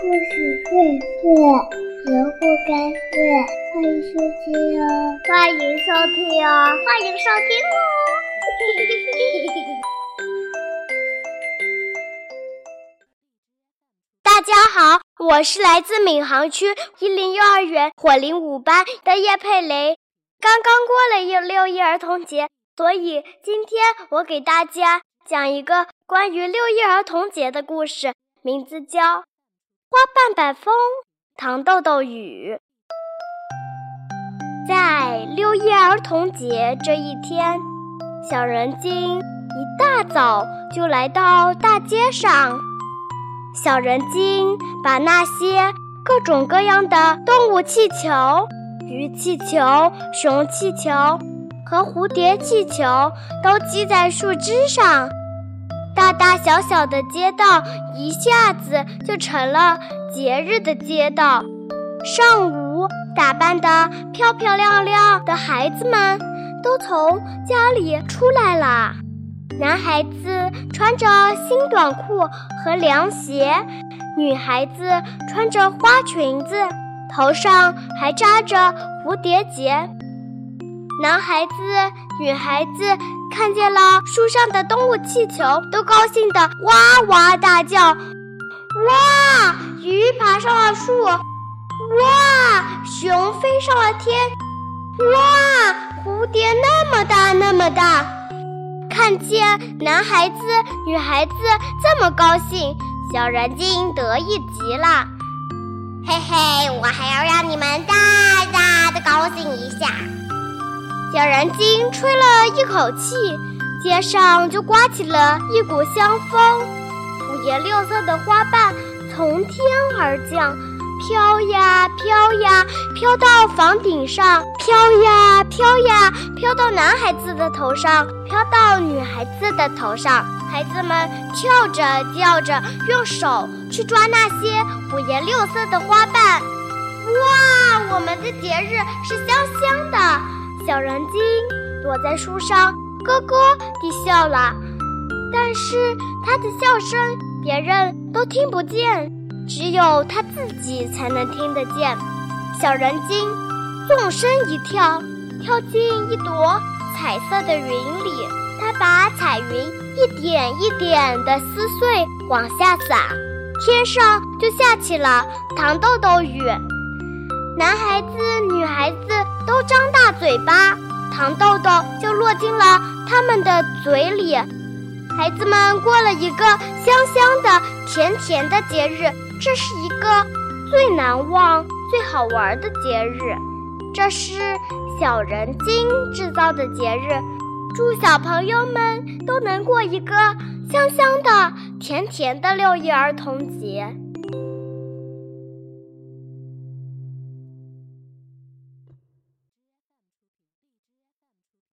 故事会睡，人不该睡。欢迎收听哦，欢迎收听哦，欢迎收听哦。大家好，我是来自闵行区一林幼儿园火灵五班的叶佩雷。刚刚过了六六一儿童节，所以今天我给大家讲一个关于六一儿童节的故事，名字叫《花瓣瓣风，糖豆豆雨》。在六一儿童节这一天，小人精一大早就来到大街上。小人精把那些各种各样的动物气球。鱼气球、熊气球和蝴蝶气球都系在树枝上，大大小小的街道一下子就成了节日的街道。上午，打扮得漂漂亮亮的孩子们都从家里出来了。男孩子穿着新短裤和凉鞋，女孩子穿着花裙子。头上还扎着蝴蝶结，男孩子、女孩子看见了树上的动物气球，都高兴的哇哇大叫：“哇！鱼爬上了树，哇！熊飞上了天，哇！蝴蝶那么大那么大！”看见男孩子、女孩子这么高兴，小人精得意极了。嘿嘿，我还要让你们小人精吹了一口气，街上就刮起了一股香风，五颜六色的花瓣从天而降，飘呀飘呀，飘到房顶上，飘呀飘呀，飘到男孩子的头上，飘到女孩子的头上。孩子们跳着叫着，用手去抓那些五颜六色的花瓣。哇，我们的节日是香香的！小人精躲在树上咯咯地笑了，但是他的笑声别人都听不见，只有他自己才能听得见。小人精纵身一跳，跳进一朵彩色的云里，他把彩云。一点一点的撕碎，往下洒，天上就下起了糖豆豆雨。男孩子、女孩子都张大嘴巴，糖豆豆就落进了他们的嘴里。孩子们过了一个香香的、甜甜的节日，这是一个最难忘、最好玩的节日。这是小人精制造的节日。祝小朋友们都能过一个香香的、甜甜的六一儿童节。